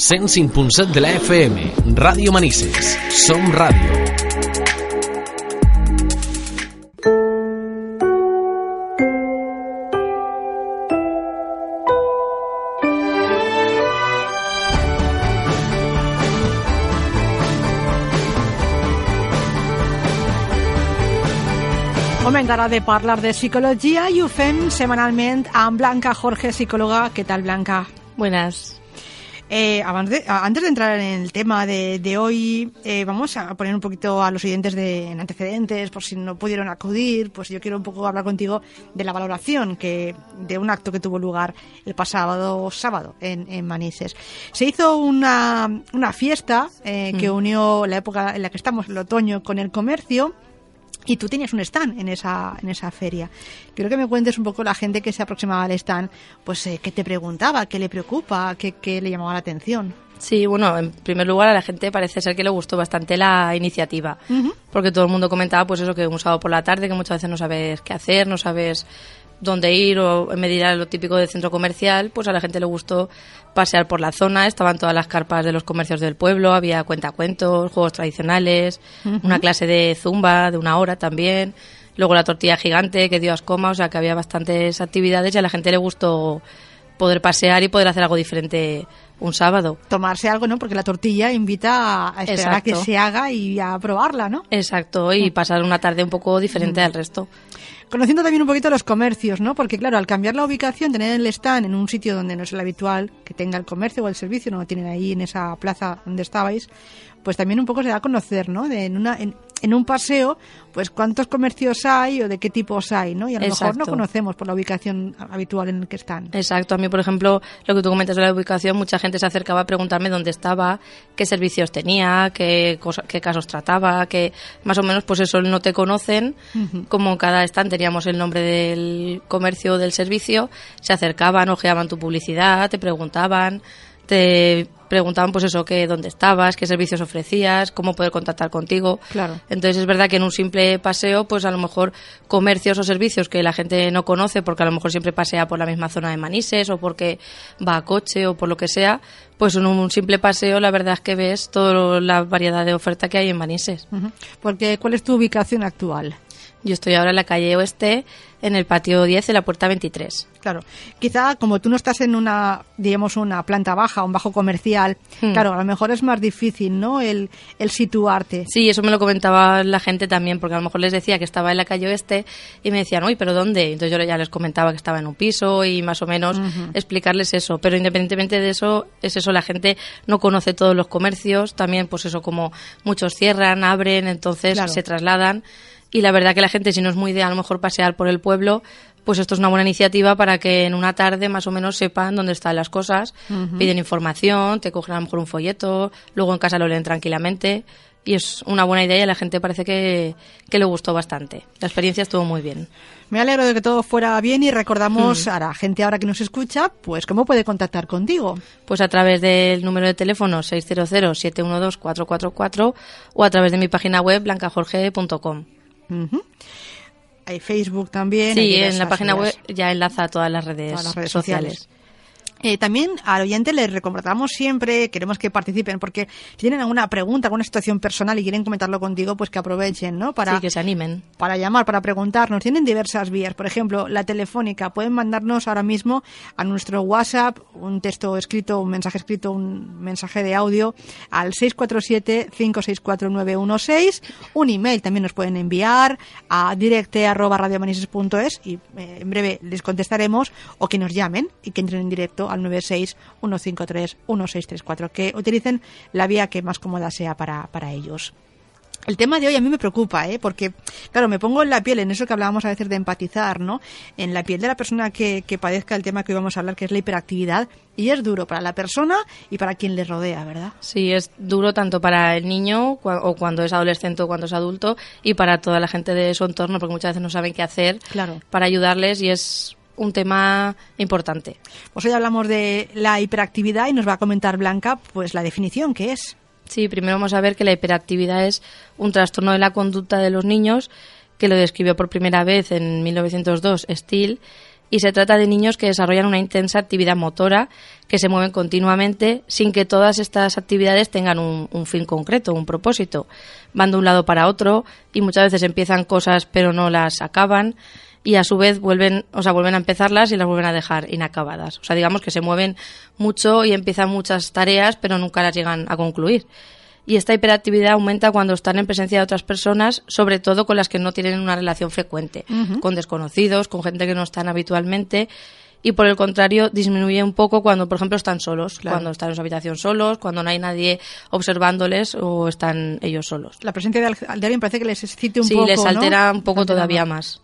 105.7 de la FM, Ràdio Manises. Som ràdio. Moment ara de parlar de psicologia i ho fem setmanalment amb Blanca Jorge, psicòloga. Què tal, Blanca? Buenas. Eh, antes de, antes de entrar en el tema de, de hoy, eh, vamos a poner un poquito a los oyentes de, en antecedentes, por si no pudieron acudir, pues yo quiero un poco hablar contigo de la valoración que de un acto que tuvo lugar el pasado sábado en, en Manises. Se hizo una, una fiesta eh, que unió la época en la que estamos, el otoño, con el comercio. Y tú tenías un stand en esa, en esa feria. Quiero que me cuentes un poco la gente que se aproximaba al stand, pues eh, qué te preguntaba, qué le preocupa, qué, qué le llamaba la atención. Sí, bueno, en primer lugar a la gente parece ser que le gustó bastante la iniciativa, porque todo el mundo comentaba pues eso que un sábado por la tarde que muchas veces no sabes qué hacer, no sabes dónde ir o en medida lo típico del centro comercial, pues a la gente le gustó pasear por la zona, estaban todas las carpas de los comercios del pueblo, había cuentacuentos, juegos tradicionales, una clase de zumba de una hora también, luego la tortilla gigante que dio ascoma, o sea que había bastantes actividades y a la gente le gustó poder pasear y poder hacer algo diferente un sábado. Tomarse algo, ¿no? Porque la tortilla invita a esperar a que se haga y a probarla, ¿no? Exacto, y pasar una tarde un poco diferente al resto. Conociendo también un poquito los comercios, ¿no? Porque claro, al cambiar la ubicación, tener el stand en un sitio donde no es el habitual que tenga el comercio o el servicio, no lo tienen ahí en esa plaza donde estabais, pues también un poco se da a conocer, ¿no? De en, una, en, en un paseo, pues cuántos comercios hay o de qué tipos hay, ¿no? Y a lo mejor no conocemos por la ubicación habitual en la que están. Exacto, a mí, por ejemplo, lo que tú comentas de la ubicación, mucha gente se acercaba a preguntarme dónde estaba, qué servicios tenía, qué, cosa- qué casos trataba, que más o menos, pues eso, no te conocen, como cada stand teníamos el nombre del comercio o del servicio, se acercaban, ojeaban tu publicidad, te preguntaban, te preguntaban pues eso, que dónde estabas, qué servicios ofrecías, cómo poder contactar contigo. Claro. Entonces es verdad que en un simple paseo, pues a lo mejor comercios o servicios que la gente no conoce porque a lo mejor siempre pasea por la misma zona de Manises o porque va a coche o por lo que sea, pues en un simple paseo la verdad es que ves toda la variedad de oferta que hay en Manises. Porque, ¿cuál es tu ubicación actual? Yo estoy ahora en la calle Oeste, en el patio 10, en la puerta 23. Claro, quizá como tú no estás en una, digamos, una planta baja, un bajo comercial, Hmm. claro, a lo mejor es más difícil, ¿no? El, el situarte. Sí, eso me lo comentaba la gente también, porque a lo mejor les decía que estaba en la calle oeste y me decían, uy, ¿pero dónde? Entonces yo ya les comentaba que estaba en un piso y más o menos explicarles eso. Pero independientemente de eso, es eso, la gente no conoce todos los comercios, también pues eso, como muchos cierran, abren, entonces Claro. se trasladan. Y la verdad que la gente, si no es muy de a lo mejor pasear por el pueblo, pues esto es una buena iniciativa para que en una tarde más o menos sepan dónde están las cosas, piden información, te cogen a lo mejor un folleto, luego en casa lo leen tranquilamente y es una buena idea y a la gente parece que, que le gustó bastante. La experiencia estuvo muy bien. Me alegro de que todo fuera bien y recordamos Hmm. a la gente ahora que nos escucha, pues cómo puede contactar contigo. Pues a través del número de teléfono 600-712-444 o a través de mi página web blancajorge.com. Hay Facebook también. hay Sí, en la página web ya enlaza a todas las redes, Todas las redes sociales. sociales. Eh, también al oyente les recomendamos siempre, queremos que participen, porque si tienen alguna pregunta, alguna situación personal y quieren comentarlo contigo, pues que aprovechen, ¿no? Para, Sí, que se animen. para llamar, para preguntarnos. Tienen diversas vías. Por ejemplo, la telefónica. Pueden mandarnos ahora mismo a nuestro WhatsApp un texto escrito, un mensaje escrito, un mensaje de audio al 647-564-916. Un email también nos pueden enviar a directe.radiomanises.es y eh, en breve les contestaremos o que nos llamen y que entren en directo al 96-153-1634. Que utilicen la vía que más cómoda sea para, para ellos. El tema de hoy a mí me preocupa, ¿eh? porque, claro, me pongo en la piel, en eso que hablábamos a veces de empatizar, ¿no? En la piel de la persona que, que padezca el tema que hoy vamos a hablar, que es la hiperactividad, y es duro para la persona y para quien le rodea, ¿verdad? Sí, es duro tanto para el niño o cuando es adolescente o cuando es adulto y para toda la gente de su entorno porque muchas veces no saben qué hacer Claro. para ayudarles y es un tema importante. Pues hoy hablamos de la hiperactividad y nos va a comentar Blanca, pues la definición que es. Sí, primero vamos a ver que la hiperactividad es un trastorno de la conducta de los niños que lo describió por primera vez en 1902 Steele y se trata de niños que desarrollan una intensa actividad motora, que se mueven continuamente sin que todas estas actividades tengan un, un, fin concreto, un propósito. Van de un lado para otro y muchas veces empiezan cosas pero no las acaban y a su vez vuelven, o sea, vuelven a empezarlas y las vuelven a dejar inacabadas. O sea, digamos que se mueven mucho y empiezan muchas tareas pero nunca las llegan a concluir y esta hiperactividad aumenta cuando están en presencia de otras personas, sobre todo con las que no tienen una relación frecuente, con desconocidos, con gente que no están habitualmente. Y por el contrario, disminuye un poco cuando, por ejemplo, están solos, cuando están en su habitación solos, cuando no hay nadie observándoles o están ellos solos. La presencia de, alguien parece que les excite un poco. Sí, les altera un poco todavía más.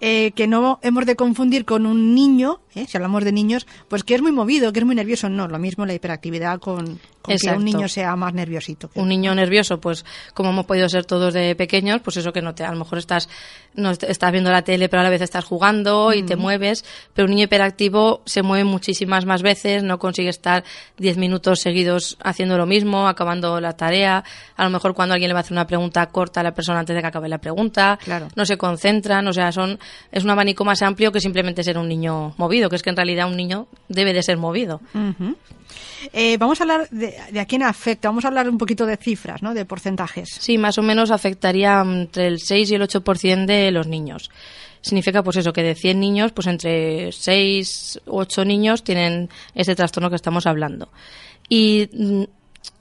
Eh, que no hemos de confundir con un niño, ¿eh? si hablamos de niños, pues que es muy movido, que es muy nervioso. No, lo mismo la hiperactividad con, que un niño sea más nerviosito. Un niño nervioso, pues como hemos podido ser todos de pequeños, pues eso que no te, a lo mejor estás, no estás viendo la tele, pero a la vez estás jugando y te mueves. Pero un niño hiperactivo se mueve muchísimas más veces, no consigue estar 10 minutos seguidos haciendo lo mismo, acabando la tarea. A lo mejor cuando alguien le va a hacer una pregunta corta a la persona antes de que acabe la pregunta. Claro. No se concentran, o sea, son, es un abanico más amplio que simplemente ser un niño movido, que es que en realidad un niño debe de ser movido. Eh, vamos a hablar de, a quién afecta, vamos a hablar un poquito de cifras, ¿no? de porcentajes. Sí, más o menos afectaría entre el 6 y el 8% de los niños. Significa, pues eso, que de 100 niños, pues entre 6 u 8 niños tienen ese trastorno que estamos hablando. Y mm,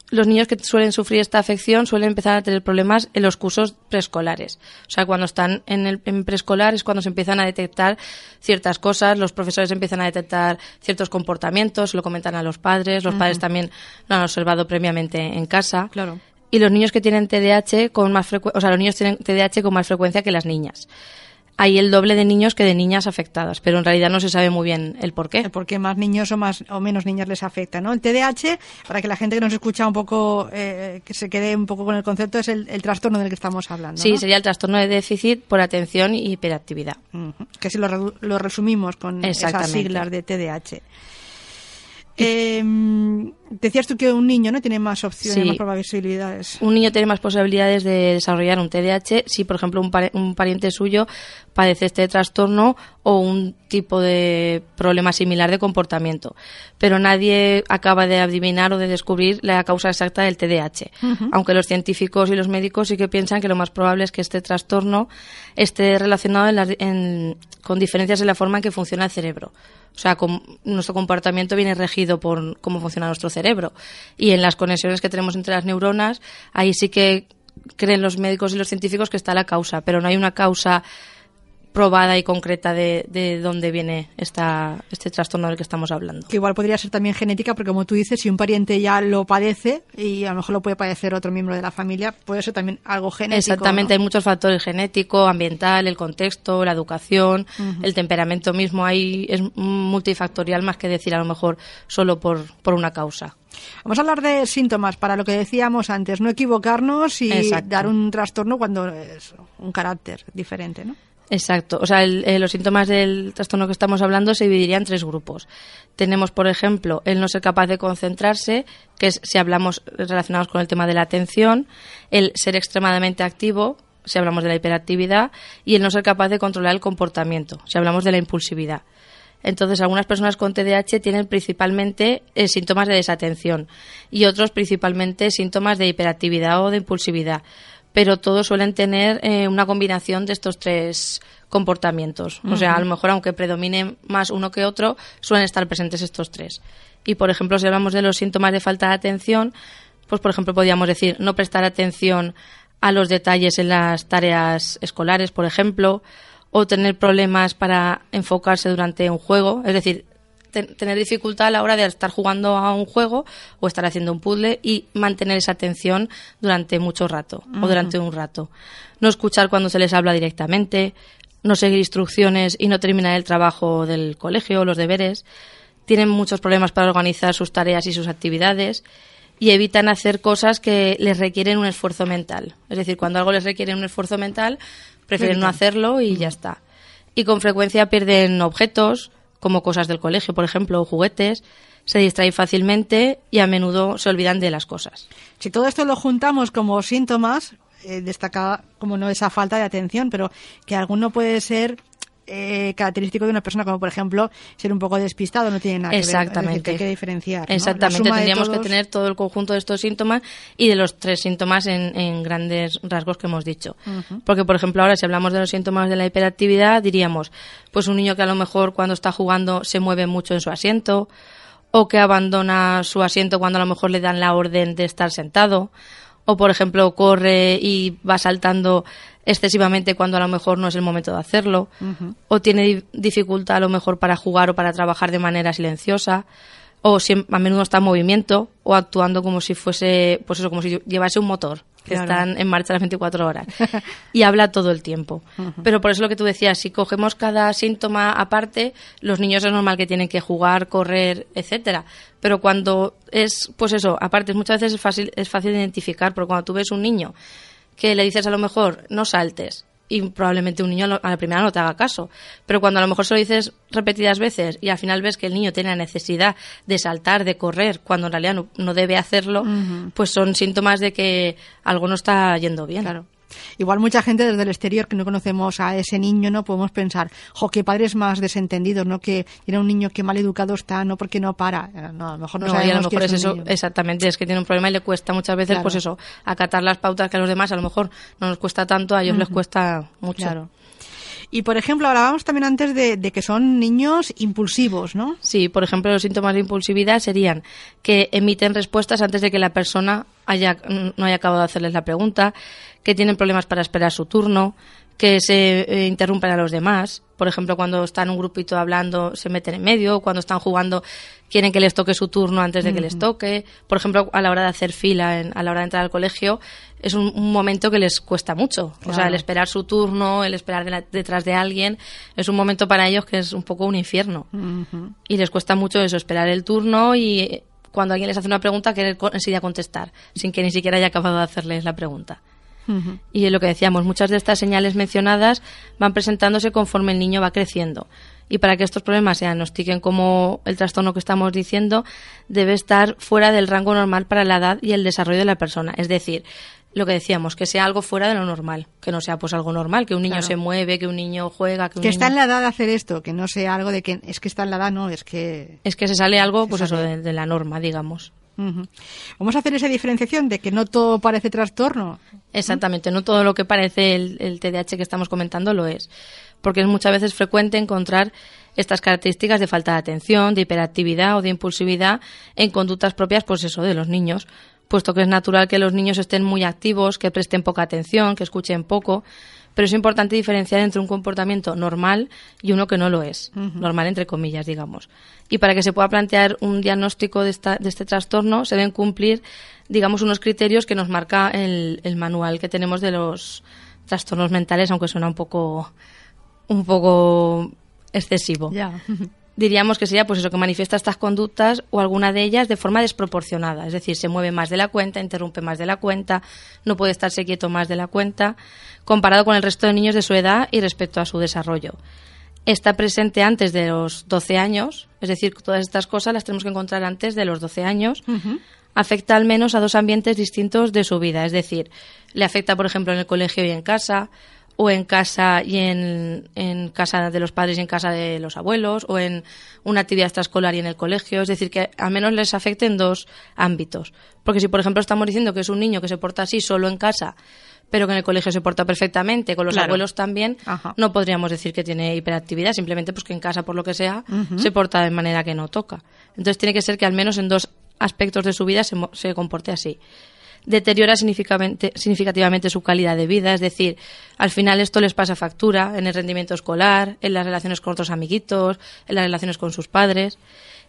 los niños que suelen sufrir esta afección suelen empezar a tener problemas en los cursos preescolares. O sea, cuando están en, el, preescolar es cuando se empiezan a detectar ciertas cosas, los profesores empiezan a detectar ciertos comportamientos, lo comentan a los padres, los padres también lo han observado previamente en casa. Claro. Y los niños que tienen TDAH con más frecuencia, o sea, los niños tienen TDAH con más frecuencia que las niñas hay el doble de niños que de niñas afectadas, pero en realidad no se sabe muy bien el por qué. ¿Por qué más niños o más o menos niñas les afecta, ¿no? El TDAH, para que la gente que nos escucha un poco, eh, que se quede un poco con el concepto, es el, trastorno del que estamos hablando. Sí, sería el trastorno de déficit por atención y hiperactividad. Que si lo, lo resumimos con esas siglas de TDAH. Eh, decías tú que un niño no tiene más opciones, más probabilidades. Un niño tiene más posibilidades de desarrollar un TDAH si, por ejemplo, un, un, pariente suyo padece este trastorno o un tipo de problema similar de comportamiento. Pero nadie acaba de adivinar o de descubrir la causa exacta del TDAH. Aunque los científicos y los médicos sí que piensan que lo más probable es que este trastorno esté relacionado con diferencias en la forma en que funciona el cerebro. O sea, nuestro comportamiento viene regido por cómo funciona nuestro cerebro. Y en las conexiones que tenemos entre las neuronas, ahí sí que creen los médicos y los científicos que está la causa, pero no hay una causa probada y concreta de, de dónde viene esta, este trastorno del que estamos hablando. Que igual podría ser también genética, porque como tú dices, si un pariente ya lo padece y a lo mejor lo puede padecer otro miembro de la familia, puede ser también algo genético. Exactamente, hay muchos factores genético, ambiental, el contexto, la educación, el temperamento mismo, ahí es multifactorial más que decir a lo mejor solo por, por una causa. Vamos a hablar de síntomas para lo que decíamos antes, no equivocarnos y dar un trastorno cuando es un carácter diferente, ¿no? Exacto. O sea, eh, los síntomas del trastorno que estamos hablando se dividirían en tres grupos. Tenemos, por ejemplo, el no ser capaz de concentrarse, que es si hablamos relacionados con el tema de la atención, el ser extremadamente activo, si hablamos de la hiperactividad, y el no ser capaz de controlar el comportamiento, si hablamos de la impulsividad. Entonces, algunas personas con TDAH tienen principalmente eh, síntomas de desatención y otros principalmente síntomas de hiperactividad o de impulsividad pero todos suelen tener eh, una combinación de estos tres comportamientos. O sea, a lo mejor aunque predomine más uno que otro, suelen estar presentes estos tres. Y, por ejemplo, si hablamos de los síntomas de falta de atención, pues, por ejemplo, podríamos decir no prestar atención a los detalles en las tareas escolares, por ejemplo, o tener problemas para enfocarse durante un juego, es decir, tener dificultad a la hora de estar jugando a un juego o estar haciendo un puzzle y mantener esa atención durante mucho rato o durante un rato. No escuchar cuando se les habla directamente, no seguir instrucciones y no terminar el trabajo del colegio o los deberes. Tienen muchos problemas para organizar sus tareas y sus actividades y evitan hacer cosas que les requieren un esfuerzo mental. Es decir, cuando algo les requiere un esfuerzo mental, prefieren no hacerlo y ya está. Y con frecuencia pierden objetos, como cosas del colegio, por ejemplo, o juguetes, se distraen fácilmente y a menudo se olvidan de las cosas. Si todo esto lo juntamos como síntomas, eh, destaca como no esa falta de atención, pero que alguno puede ser eh, característico de una persona, como por ejemplo ser un poco despistado, no tiene nada que Exactamente. ver. hay que diferenciar. ¿no? Exactamente, tendríamos que tener todo el conjunto de estos síntomas y de los tres síntomas en, en grandes rasgos que hemos dicho. Porque, por ejemplo, ahora si hablamos de los síntomas de la hiperactividad, diríamos, pues un niño que a lo mejor cuando está jugando se mueve mucho en su asiento, o que abandona su asiento cuando a lo mejor le dan la orden de estar sentado, o por ejemplo corre y va saltando excesivamente cuando a lo mejor no es el momento de hacerlo, o tiene di- dificultad a lo mejor para jugar o para trabajar de manera silenciosa, o a menudo está en movimiento o actuando como si fuese, pues eso, como si llevase un motor que Claro. están en marcha las 24 horas y habla todo el tiempo. Pero por eso lo que tú decías, si cogemos cada síntoma aparte, los niños es normal que tienen que jugar, correr, etcétera. Pero cuando es, pues eso, aparte muchas veces es fácil, es fácil de identificar, porque cuando tú ves un niño que le dices a lo mejor no saltes y probablemente un niño a la primera no te haga caso. Pero cuando a lo mejor se lo dices repetidas veces y al final ves que el niño tiene la necesidad de saltar, de correr, cuando en realidad no, no debe hacerlo, pues son síntomas de que algo no está yendo bien. Claro. Igual mucha gente desde el exterior que no conocemos a ese niño, no podemos pensar, jo, qué padres más desentendidos, ¿no? Que era un niño que mal educado está, no porque no para. Eh, No, a lo mejor no, No, y a sabemos lo que mejor es eso, niño. exactamente, es que tiene un problema y le cuesta muchas veces, Claro. pues eso, acatar las pautas que a los demás a lo mejor no nos cuesta tanto, a ellos les cuesta mucho. Claro. Y por ejemplo, hablábamos también antes de, que son niños impulsivos, ¿no? Sí, por ejemplo, los síntomas de impulsividad serían que emiten respuestas antes de que la persona haya, no haya acabado de hacerles la pregunta, que tienen problemas para esperar su turno, que se eh, interrumpen a los demás. Por ejemplo, cuando están un grupito hablando, se meten en medio, cuando están jugando, quieren que les toque su turno antes de que les toque. Por ejemplo, a la hora de hacer fila, en- a la hora de entrar al colegio, es un, un momento que les cuesta mucho. O sea, el esperar su turno, el esperar de la- detrás de alguien, es un momento para ellos que es un poco un infierno. Y les cuesta mucho eso, esperar el turno y eh, cuando alguien les hace una pregunta, querer enseguida contestar, sin que ni siquiera haya acabado de hacerles la pregunta. Y es lo que decíamos, muchas de estas señales mencionadas van presentándose conforme el niño va creciendo. Y para que estos problemas se diagnostiquen como el trastorno que estamos diciendo, debe estar fuera del rango normal para la edad y el desarrollo de la persona. Es decir, lo que decíamos, que sea algo fuera de lo normal, que no sea pues algo normal, que un niño Claro. se mueve, que un niño juega, que un Que está en la edad de hacer esto, que no sea algo de que es que está en la edad, no, es que... Es que se sale algo, pues eso, de la norma, digamos. Vamos a hacer esa diferenciación de que no todo parece trastorno. Exactamente, no todo lo que parece el, el TDAH que estamos comentando lo es, porque es muchas veces frecuente encontrar estas características de falta de atención, de hiperactividad o de impulsividad en conductas propias, pues eso, de los niños, puesto que es natural que los niños estén muy activos, que presten poca atención, que escuchen poco, pero es importante diferenciar entre un comportamiento normal y uno que no lo es, normal entre comillas, digamos. Y para que se pueda plantear un diagnóstico de, esta- de este trastorno, se deben cumplir, digamos, unos criterios que nos marca el, el manual que tenemos de los trastornos mentales, aunque suena un poco, un poco excesivo Ya. Diríamos que sería pues eso que manifiesta estas conductas o alguna de ellas de forma desproporcionada, es decir, se mueve más de la cuenta, interrumpe más de la cuenta, no puede estarse quieto más de la cuenta, comparado con el resto de niños de su edad y respecto a su desarrollo. Está presente antes de los 12 años, es decir, todas estas cosas las tenemos que encontrar antes de los 12 años. Afecta al menos a dos ambientes distintos de su vida, es decir, le afecta, por ejemplo, en el colegio y en casa, o en casa y en, en casa de los padres y en casa de los abuelos, o en una actividad extraescolar y en el colegio. Es decir, que al menos les afecte en dos ámbitos. Porque si, por ejemplo, estamos diciendo que es un niño que se porta así solo en casa, pero que en el colegio se porta perfectamente, con los Claro. abuelos también, Ajá. no podríamos decir que tiene hiperactividad, simplemente pues que en casa, por lo que sea, se porta de manera que no toca. Entonces tiene que ser que al menos en dos aspectos de su vida se, se comporte así deteriora significativamente, su calidad de vida, es decir, al final esto les pasa factura en el rendimiento escolar, en las relaciones con otros amiguitos, en las relaciones con sus padres,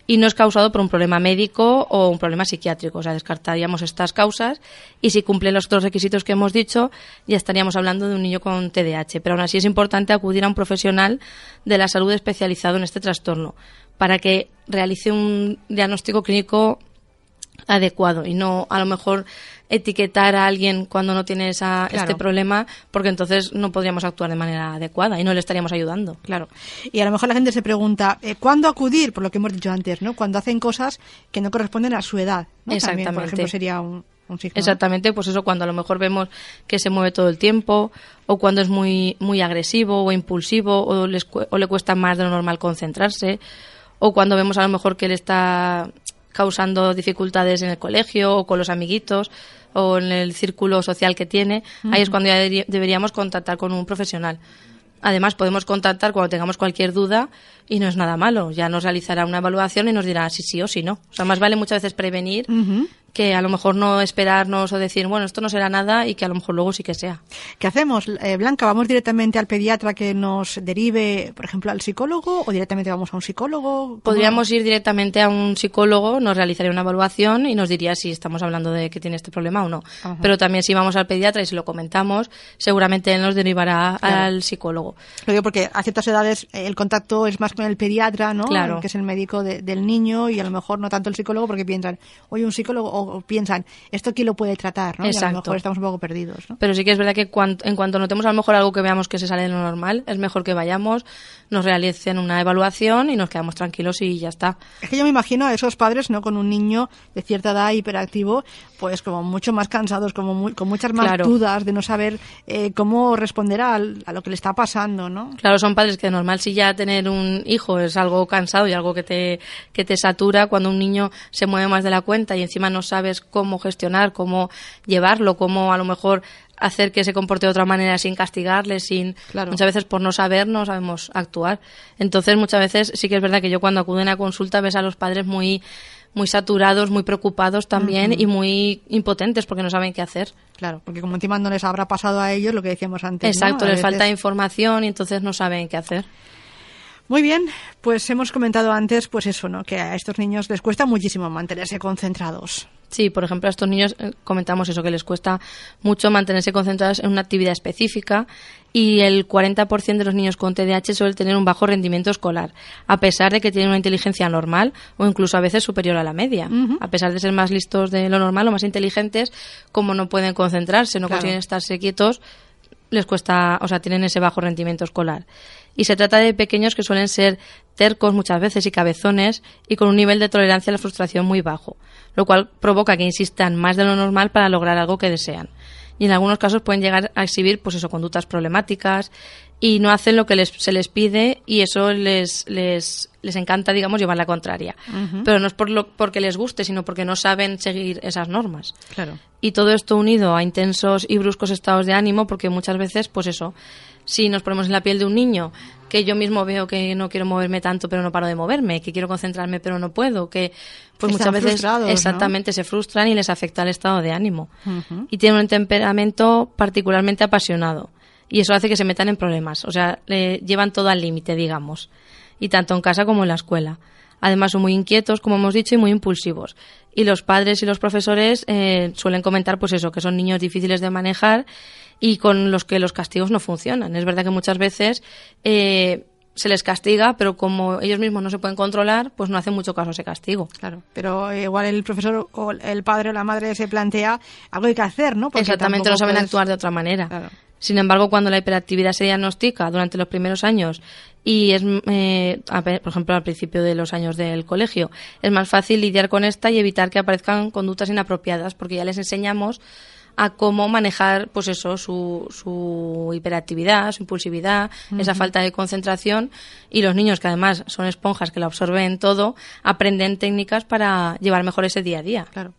y no es causado por un problema médico o un problema psiquiátrico, o sea, descartaríamos estas causas y si cumplen los otros requisitos que hemos dicho, ya estaríamos hablando de un niño con TDAH, pero aún así es importante acudir a un profesional de la salud especializado en este trastorno para que realice un diagnóstico clínico adecuado y no a lo mejor etiquetar a alguien cuando no tiene esa, Claro. este problema porque entonces no podríamos actuar de manera adecuada y no le estaríamos ayudando. Claro. Y a lo mejor la gente se pregunta, eh, ¿cuándo acudir? Por lo que hemos dicho antes, ¿no? Cuando hacen cosas que no corresponden a su edad. ¿no? También, por Exactamente. ejemplo, sería un... un signo. Exactamente, pues eso cuando a lo mejor vemos que se mueve todo el tiempo o cuando es muy muy agresivo o impulsivo o, les cu- o le cuesta más de lo normal concentrarse o cuando vemos a lo mejor que le está causando dificultades en el colegio o con los amiguitos o en el círculo social que tiene, ahí es cuando ya deberíamos contactar con un profesional. Además, podemos contactar cuando tengamos cualquier duda y no es nada malo. Ya nos realizará una evaluación y nos dirá si sí o si no. O sea, más vale muchas veces prevenir que a lo mejor no esperarnos o decir, bueno, esto no será nada y que a lo mejor luego sí que sea. ¿Qué hacemos, Eh, Blanca? ¿Vamos directamente al pediatra que nos derive, por ejemplo, al psicólogo o directamente vamos a un psicólogo? ¿Cómo- Podríamos ir directamente a un psicólogo, nos realizaría una evaluación y nos diría si estamos hablando de que tiene este problema o no. Ajá. Pero también si vamos al pediatra y se lo comentamos, seguramente él nos derivará Claro. al psicólogo. Lo digo porque a ciertas edades eh, el contacto es más con el pediatra, ¿no? Claro. Que es el médico de- del niño y a lo mejor no tanto el psicólogo porque piensan, oye, un psicólogo, o, o piensan, ¿esto quién lo puede tratar? ¿no? Y a lo Exacto. mejor estamos un poco perdidos, ¿no? Pero sí que es verdad que cuan- en cuanto notemos a lo mejor algo que veamos que se sale de lo normal, es mejor que vayamos, nos realicen una evaluación y nos quedamos tranquilos y ya está. Es que yo me imagino a esos padres, ¿no? Con un niño de cierta edad hiperactivo, pues como mucho más cansados, como muy- con muchas más Claro. dudas de no saber eh, cómo responder al- a, lo que le está pasando, ¿no? Claro, son padres que de normal si ya tener un hijo es algo cansado y algo que te, que te satura cuando un niño se mueve más de la cuenta y encima no sabes cómo gestionar, cómo llevarlo, cómo a lo mejor hacer que se comporte de otra manera sin castigarle, sin Claro. muchas veces por no saber no sabemos actuar. Entonces muchas veces sí que es verdad que yo cuando acuden a consulta ves a los padres muy muy saturados, muy preocupados también y muy impotentes porque no saben qué hacer. Claro, porque como encima no les habrá pasado a ellos lo que decíamos antes. Exacto, les falta información y entonces no saben qué hacer. Muy bien, pues hemos comentado antes, pues eso, ¿no? Que a estos niños les cuesta muchísimo mantenerse concentrados. Sí, por ejemplo, a estos niños eh, comentamos eso, que les cuesta mucho mantenerse concentrados en una actividad específica y el 40% de los niños con TDAH suele tener un bajo rendimiento escolar, a pesar de que tienen una inteligencia normal o incluso a veces superior a la media. A pesar de ser más listos de lo normal o más inteligentes, como no pueden concentrarse, no Claro. consiguen estarse quietos, les cuesta, o sea, tienen ese bajo rendimiento escolar. Y se trata de pequeños que suelen ser tercos muchas veces y cabezones y con un nivel de tolerancia a la frustración muy bajo, lo cual provoca que insistan más de lo normal para lograr algo que desean. Y en algunos casos pueden llegar a exhibir, pues eso, conductas problemáticas y no hacen lo que les, se les pide y eso les, les, les encanta, digamos, llevar la contraria. Pero no es por lo, porque les guste, sino porque no saben seguir esas normas. Claro. Y todo esto unido a intensos y bruscos estados de ánimo, porque muchas veces, pues eso, si nos ponemos en la piel de un niño, que yo mismo veo que no quiero moverme tanto, pero no paro de moverme, que quiero concentrarme, pero no puedo, que pues Están muchas veces exactamente se frustran y les afecta el estado de ánimo. Y tienen un temperamento particularmente apasionado. Y eso hace que se metan en problemas, o sea, le llevan todo al límite, digamos. Y tanto en casa como en la escuela. Además son muy inquietos, como hemos dicho, y muy impulsivos. Y los padres y los profesores eh, suelen comentar, pues eso, que son niños difíciles de manejar y con los que los castigos no funcionan. Es verdad que muchas veces eh, se les castiga, pero como ellos mismos no se pueden controlar, pues no hacen mucho caso a ese castigo. Claro, pero eh, igual el profesor o el padre o la madre se plantea algo hay que hacer, ¿no? Porque Exactamente, no saben puedes- actuar de otra manera. Claro. Sin embargo, cuando la hiperactividad se diagnostica durante los primeros años y es, eh, por ejemplo, al principio de los años del colegio, es más fácil lidiar con esta y evitar que aparezcan conductas inapropiadas, porque ya les enseñamos a cómo manejar, pues eso, su, su hiperactividad, su impulsividad, esa falta de concentración y los niños que además son esponjas que lo absorben todo, aprenden técnicas para llevar mejor ese día a día. Claro.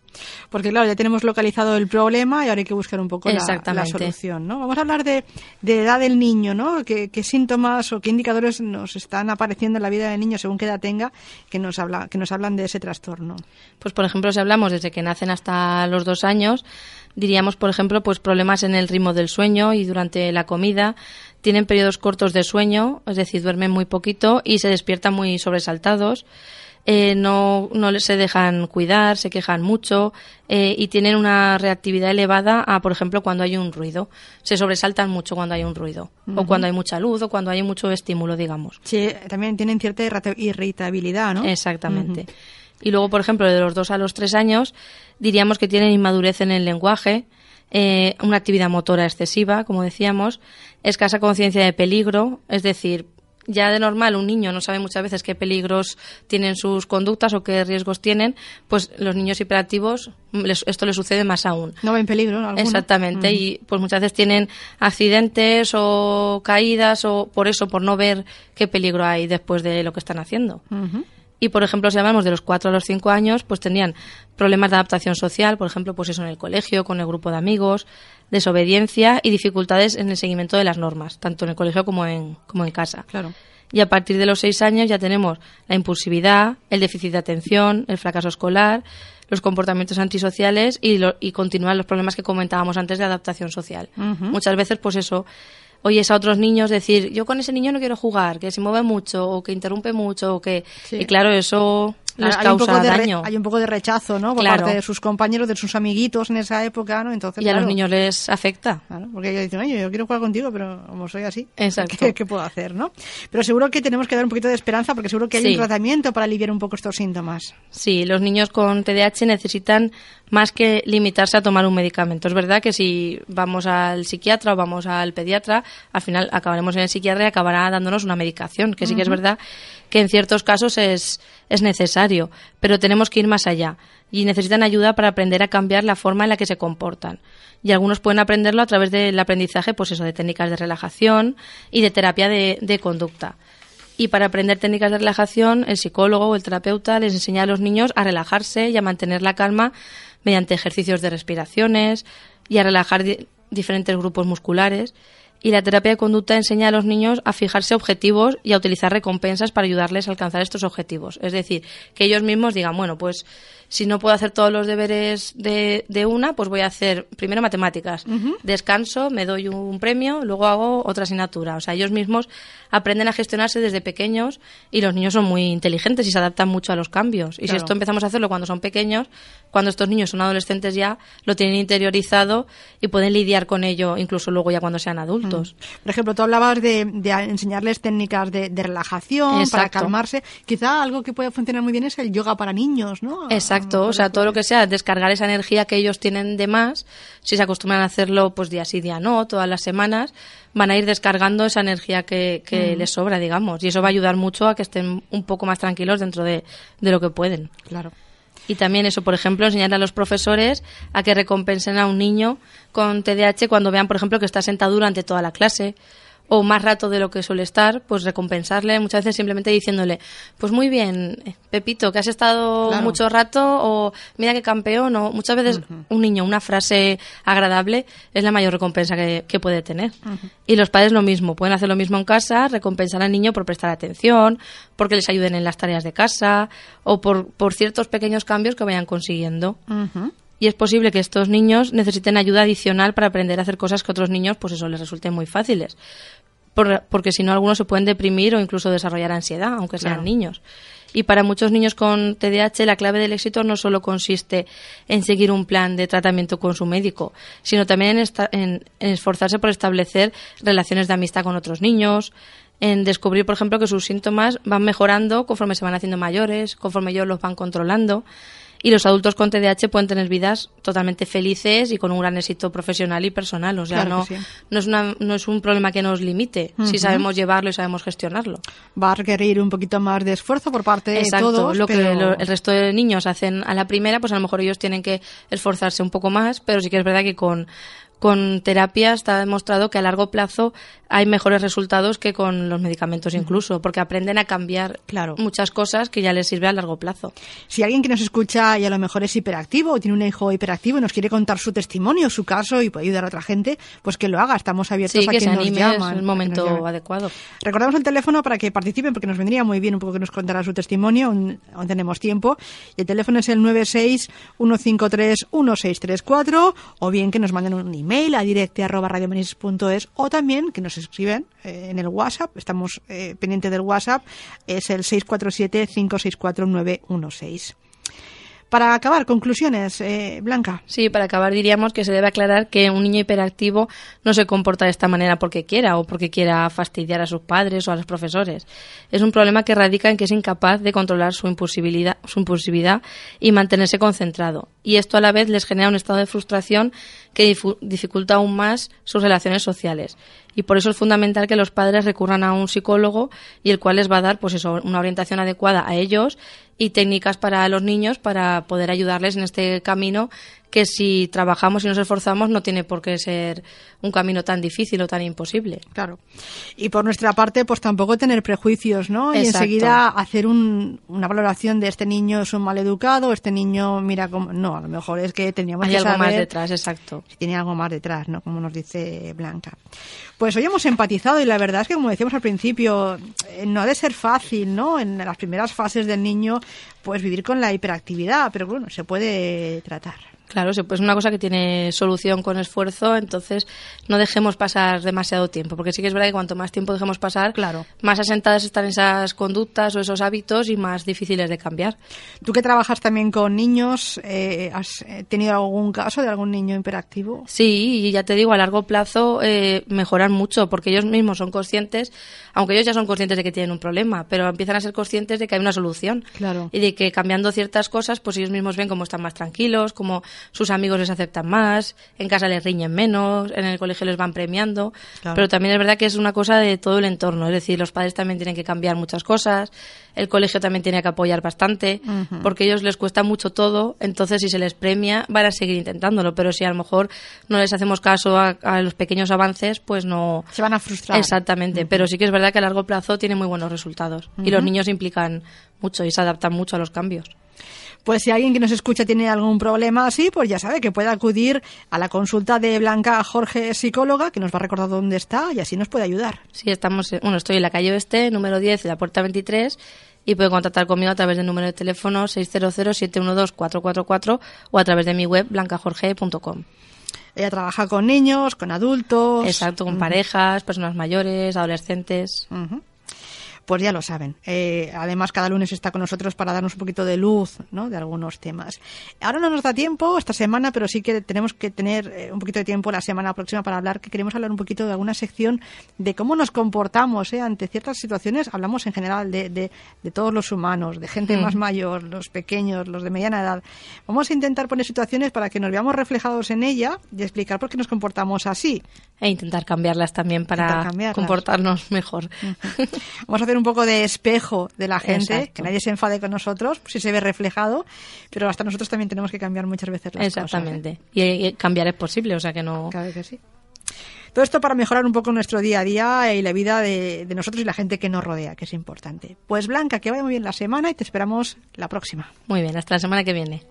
Porque claro, ya tenemos localizado el problema y ahora hay que buscar un poco la, solución, ¿no? Vamos a hablar de, de edad del niño, ¿no? ¿Qué, qué síntomas o qué indicadores nos están apareciendo en la vida del niño según qué edad tenga que nos habla, que nos hablan de ese trastorno? Pues, por ejemplo, si hablamos desde que nacen hasta los dos años, diríamos, por ejemplo, pues problemas en el ritmo del sueño y durante la comida. Tienen periodos cortos de sueño, es decir, duermen muy poquito y se despiertan muy sobresaltados. Eh, no, no les- se dejan cuidar, se quejan mucho eh, y tienen una reactividad elevada a, por ejemplo, cuando hay un ruido. Se sobresaltan mucho cuando hay un ruido o cuando hay mucha luz o cuando hay mucho estímulo, digamos. Sí, también tienen cierta irrita- irritabilidad, ¿no? Exactamente. Y luego, por ejemplo, de los dos a los tres años, diríamos que tienen inmadurez en el lenguaje, eh, una actividad motora excesiva, como decíamos, escasa conciencia de peligro, es decir, ya de normal un niño no sabe muchas veces qué peligros tienen sus conductas o qué riesgos tienen, pues los niños hiperactivos esto les sucede más aún. No ven peligro. Exactamente, y pues muchas veces tienen accidentes o caídas o por eso, por no ver qué peligro hay después de lo que están haciendo. Y, por ejemplo, si hablamos de los 4 a los 5 años, pues tenían problemas de adaptación social, por ejemplo, pues eso en el colegio, con el grupo de amigos, desobediencia y dificultades en el seguimiento de las normas, tanto en el colegio como en, como en casa. Claro. Y a partir de los 6 años ya tenemos la impulsividad, el déficit de atención, el fracaso escolar, los comportamientos antisociales y, lo, y continúan los problemas que comentábamos antes de adaptación social. Muchas veces, pues eso, oyes a otros niños decir, yo con ese niño no quiero jugar, que se mueve mucho o que interrumpe mucho o que... Y claro, eso les hay causa un poco de daño. hay un poco de rechazo, ¿no? Por parte de sus compañeros, de sus amiguitos en esa época, ¿no? Entonces, y a los niños les afecta. porque ellos dicen, oye, yo quiero jugar contigo, pero como soy así, Exacto. ¿qué, puedo hacer, no? Pero seguro que tenemos que dar un poquito de esperanza porque seguro que hay un tratamiento para aliviar un poco estos síntomas. Sí, los niños con TDAH necesitan más que limitarse a tomar un medicamento. Es verdad que si vamos al psiquiatra o vamos al pediatra, al final acabaremos en el psiquiatra y acabará dándonos una medicación, que sí que es verdad que en ciertos casos es, es necesario, pero tenemos que ir más allá y necesitan ayuda para aprender a cambiar la forma en la que se comportan. Y algunos pueden aprenderlo a través del aprendizaje, pues eso, de técnicas de relajación y de terapia de, conducta. Y para aprender técnicas de relajación, el psicólogo o el terapeuta les enseña a los niños a relajarse y a mantener la calma mediante ejercicios de respiraciones y a relajar diferentes grupos musculares y la terapia de conducta enseña a los niños a fijarse objetivos y a utilizar recompensas para ayudarles a alcanzar estos objetivos. Es decir, que ellos mismos digan, bueno, pues si no puedo hacer todos los deberes de, de una, pues voy a hacer primero matemáticas, descanso, me doy un premio, luego hago otra asignatura. O sea, ellos mismos aprenden a gestionarse desde pequeños y los niños son muy inteligentes y se adaptan mucho a los cambios. Y si esto empezamos a hacerlo cuando son pequeños, cuando estos niños son adolescentes ya lo tienen interiorizado y pueden lidiar con ello incluso luego ya cuando sean adultos. Por ejemplo, tú hablabas de, enseñarles técnicas de, relajación para calmarse. Quizá algo que puede funcionar muy bien es el yoga para niños, ¿no? Exacto o sea, todo lo que sea descargar esa energía que ellos tienen de más, si se acostumbran a hacerlo pues día sí, día no, todas las semanas, van a ir descargando esa energía que, les sobra, digamos, y eso va a ayudar mucho a que estén un poco más tranquilos dentro de, de lo que pueden. Claro. Y también eso, por ejemplo, enseñar a los profesores a que recompensen a un niño con TDAH cuando vean, por ejemplo, que está sentado durante toda la clase o más rato de lo que suele estar, pues recompensarle muchas veces simplemente diciéndole, pues muy bien, Pepito, que has estado mucho rato o mira qué campeón o muchas veces un niño, una frase agradable es la mayor recompensa que, puede tener. Y los padres lo mismo, pueden hacer lo mismo en casa, recompensar al niño por prestar atención, porque les ayuden en las tareas de casa o por, por ciertos pequeños cambios que vayan consiguiendo y es posible que estos niños necesiten ayuda adicional para aprender a hacer cosas que otros niños pues eso les resulten muy fáciles. Porque si no algunos se pueden deprimir o incluso desarrollar ansiedad, aunque sean niños. Y para muchos niños con TDAH la clave del éxito no solo consiste en seguir un plan de tratamiento con su médico, sino también en, esforzarse por establecer relaciones de amistad con otros niños, en descubrir, por ejemplo, que sus síntomas van mejorando conforme se van haciendo mayores, conforme ellos los van controlando y los adultos con TDAH pueden tener vidas totalmente felices y con un gran éxito profesional y personal. O sea, no, no, es una, no es un problema que nos limite si sabemos llevarlo y sabemos gestionarlo. Va a requerir un poquito más de esfuerzo por parte de todos. Lo que el resto de niños hacen a la primera, pues a lo mejor ellos tienen que esforzarse un poco más, pero sí que es verdad que con con terapia está demostrado que a largo plazo hay mejores resultados que con los medicamentos incluso, porque aprenden a cambiar claro. muchas cosas que ya les sirve a largo plazo. Si alguien que nos escucha y a lo mejor es hiperactivo o tiene un hijo hiperactivo y nos quiere contar su testimonio, su caso y puede ayudar a otra gente, pues que lo haga. Estamos abiertos a que, se nos llaman. Es el momento adecuado. Recordamos el teléfono para que participen porque nos vendría muy bien un poco que nos contara su testimonio, aún, tenemos tiempo. Y el teléfono es el 96 153 1634 o bien que nos manden un email mail a directe.radiomanises.es o también que nos escriben eh, en el WhatsApp, estamos eh, pendientes del WhatsApp, es el 647-564-916. Para acabar, conclusiones, eh, Blanca. Sí, para acabar diríamos que se debe aclarar que un niño hiperactivo no se comporta de esta manera porque quiera o porque quiera fastidiar a sus padres o a los profesores. Es un problema que radica en que es incapaz de controlar su impulsividad, su impulsividad y mantenerse concentrado y esto a la vez les genera un estado de frustración que dificulta aún más sus relaciones sociales. Y por eso es fundamental que los padres recurran a un psicólogo y el cual les va a dar pues eso, una orientación adecuada a ellos y técnicas para los niños para poder ayudarles en este camino que si trabajamos y nos esforzamos no tiene por qué ser un camino tan difícil o tan imposible. Claro. Y por nuestra parte, pues tampoco tener prejuicios, ¿no? Y enseguida hacer una valoración de este niño es un mal educado, este niño mira como... No, a lo mejor es que teníamos Hay que algo más detrás, exacto. Si tiene algo más detrás, ¿no? Como nos dice Blanca. Pues hoy hemos empatizado y la verdad es que, como decíamos al principio, eh, no ha de ser fácil, ¿no? En las primeras fases del niño, pues vivir con la hiperactividad, pero bueno, se puede tratar. Claro, es una cosa que tiene solución con esfuerzo, entonces no dejemos pasar demasiado tiempo, porque sí que es verdad que cuanto más tiempo dejemos pasar, claro. más asentadas están esas conductas o esos hábitos y más difíciles de cambiar. Tú que trabajas también con niños, eh, ¿has eh, tenido algún caso de algún niño hiperactivo? Sí, y ya te digo, a largo plazo eh, mejoran mucho, porque ellos mismos son conscientes, aunque ellos ya son conscientes de que tienen un problema, pero empiezan a ser conscientes de que hay una solución. Claro. Y de que cambiando ciertas cosas, pues ellos mismos ven cómo están más tranquilos, cómo sus amigos les aceptan más, en casa les riñen menos, en el colegio les van premiando, pero también es verdad que es una cosa de todo el entorno, es decir, los padres también tienen que cambiar muchas cosas, el colegio también tiene que apoyar bastante, porque a ellos les cuesta mucho todo, entonces si se les premia van a seguir intentándolo, pero si a lo mejor no les hacemos caso a, los pequeños avances, pues no... Se van a frustrar. Exactamente, pero sí que es verdad que a largo plazo tiene muy buenos resultados y los niños implican mucho y se adaptan mucho a los cambios. Pues si alguien que nos escucha tiene algún problema así, pues ya sabe que puede acudir a la consulta de Blanca Jorge, psicóloga, que nos va a recordar dónde está y así nos puede ayudar. Sí, estamos, bueno, estoy en la calle Oeste, número 10, la puerta 23 y puede contactar conmigo a través del número de teléfono 600-712-444 o a través de mi web blancajorge.com. Ella trabaja con niños, con adultos. Exacto, con parejas, personas mayores, adolescentes pues ya lo saben. Eh, además, cada lunes está con nosotros para darnos un poquito de luz ¿no? de algunos temas. Ahora no nos da tiempo esta semana, pero sí que tenemos que tener eh, un poquito de tiempo la semana próxima para hablar, que queremos hablar un poquito de alguna sección de cómo nos comportamos ¿eh? ante ciertas situaciones. Hablamos en general de, de, todos los humanos, de gente mm. más mayor, los pequeños, los de mediana edad. Vamos a intentar poner situaciones para que nos veamos reflejados en ella y explicar por qué nos comportamos así. E intentar cambiarlas también para comportarnos mejor. Vamos a hacer un poco de espejo de la gente, que nadie se enfade con nosotros, si se ve reflejado, pero hasta nosotros también tenemos que cambiar muchas veces las cosas. Exactamente. ¿eh? Y, cambiar es posible, o sea que no. Claro que sí. Todo esto para mejorar un poco nuestro día a día y la vida de, de, nosotros y la gente que nos rodea, que es importante. Pues Blanca, que vaya muy bien la semana y te esperamos la próxima. Muy bien, hasta la semana que viene.